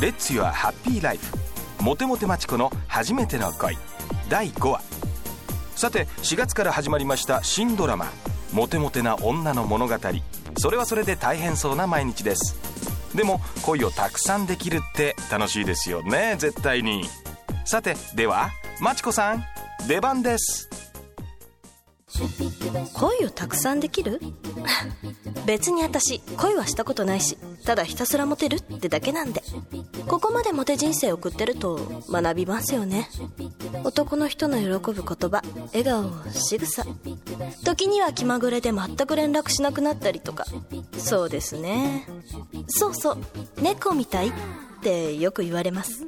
レッツユアハッピーライフモテモテマチコの初めての恋。第5話。さて4月から始まりました新ドラマモテモテな女の物語。それはそれで大変そうな毎日です。でも恋をたくさんできるって楽しいですよね絶対に。さてではマチコさん出番です。恋をたくさんできる？別に私恋はしたことないしただひたすらモテるってだけなんで。ここまでモテ人生送ってると学びますよね。男の人の喜ぶ言葉笑顔仕草。時には気まぐれで全く連絡しなくなったりとか。そうですね。そうそう。猫みたいってよく言われます。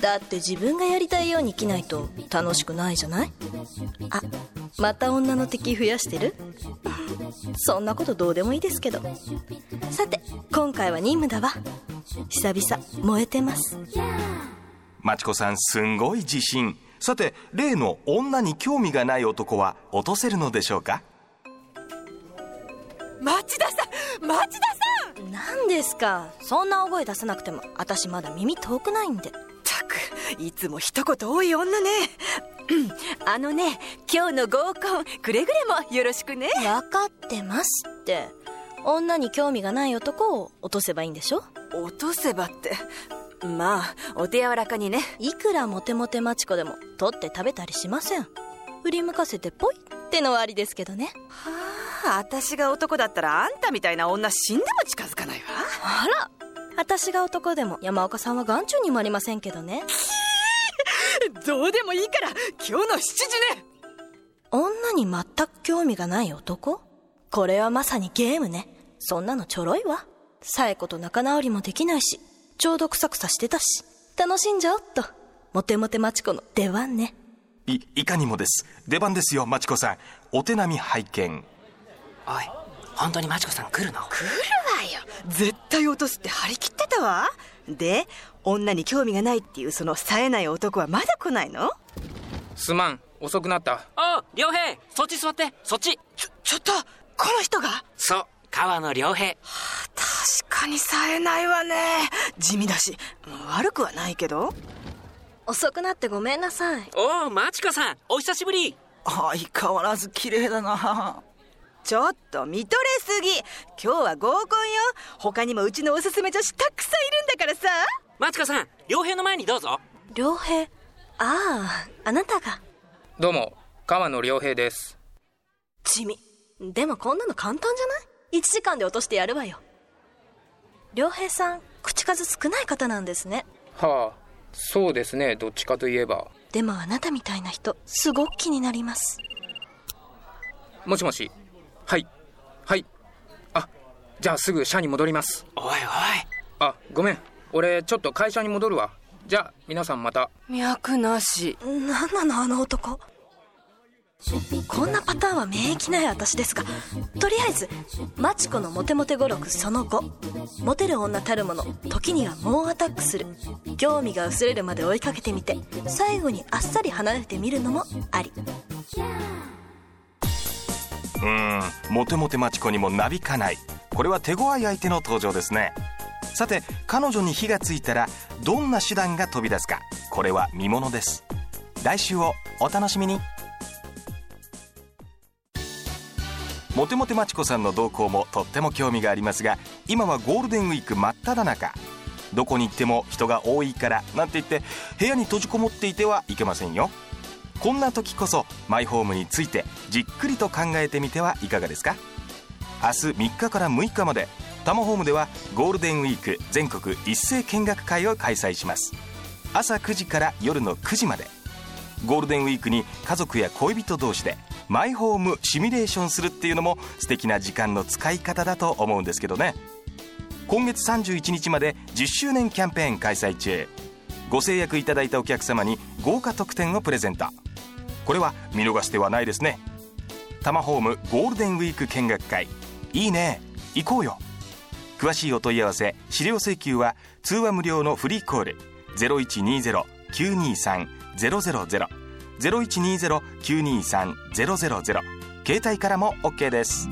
だって自分がやりたいように生きないと楽しくないじゃない？あまた女の敵増やしてる？そんなことどうでもいいですけど。さて今回は任務だわ。久々燃えてます。マチコさんすんごい自信。さて例の女に興味がない男は落とせるのでしょうか？町田さん町田さん！何ですか？そんな大声出さなくても私まだ耳遠くないんで。たくいつも一言多い女ねあのね今日の合コンくれぐれもよろしくね。分かってますって。女に興味がない男を落とせばいいんでしょ？落とせばって。まあお手柔らかにね。いくらモテモテマチコでも取って食べたりしません。振り向かせてポイってのはありですけどね。はあ私が男だったらあんたみたいな女死んでも近づかないわ。あら私が男でも山岡さんは眼中にもありませんけどねどうでもいいから今日の7時ね。女に全く興味がない男？これはまさにゲームね。そんなのちょろいわ。さえこと仲直りもできないしちょうどクサクサしてたし。楽しんじゃおっと。モテモテマチコの出番ね。いいかにもです。出番ですよマチコさん。お手並み拝見。おい本当にマチコさん来るの？来る？わよ。絶対落とすって張り切ってたわ。で女に興味がないっていうその冴えない男はまだ来ないの？すまん。遅くなった。お良平。そっち座って。そっち。ちょちょっとこの人が？そう。川野良平。確かに冴えないわね。地味だし。悪くはないけど。遅くなってごめんなさい。おおマチコさん。お久しぶり。相変わらず綺麗だなちょっと見とれすぎ。今日は合コンよ。他にもうちのおすすめ女子たくさんいるんだからさ。マチコさん良平の前にどうぞ。良平？あああなたが。どうも川野良平です。地味。でもこんなの簡単じゃない？1時間で落としてやるわよ。良平さん口数少ない方なんですね。はあそうですねどっちかといえば。でもあなたみたいな人すごく気になります。もしもしはい。はい。あじゃあすぐ社に戻ります。おいおい。あごめん。俺ちょっと会社に戻るわ。じゃあ皆さんまた。脈なし。何なのあの男。こんなパターンは免疫ない私ですがとりあえずマチコのモテモテ語録その5モテる女たるもの時には猛アタックする。興味が薄れるまで追いかけてみて最後にあっさり離れてみるのもありうん。モテモテマチコにもなびかない。これは手強い相手の登場ですね。さて彼女に火がついたらどんな手段が飛び出すか。これは見ものです。来週をお楽しみに。モテモテマチコさんの動向もとっても興味がありますが今はゴールデンウィーク真っ只中。どこに行っても人が多いからなんて言って部屋に閉じこもっていてはいけませんよ。こんな時こそマイホームについてじっくりと考えてみてはいかがですか？明日3日から6日までタマホームではゴールデンウィーク全国一斉見学会を開催します。朝9時から夜の9時までゴールデンウィークに家族や恋人同士でマイホームシミュレーションするっていうのも素敵な時間の使い方だと思うんですけどね。今月31日まで10周年キャンペーン開催中。ご制約いただいたお客様に豪華特典をプレゼント。これは見逃してはないですね。タマホームゴールデンウィーク見学会。いいね。行こうよ。詳しいお問い合わせ資料請求は通話無料のフリーコール。0120-923-000 0120-923-000携帯からも OK です。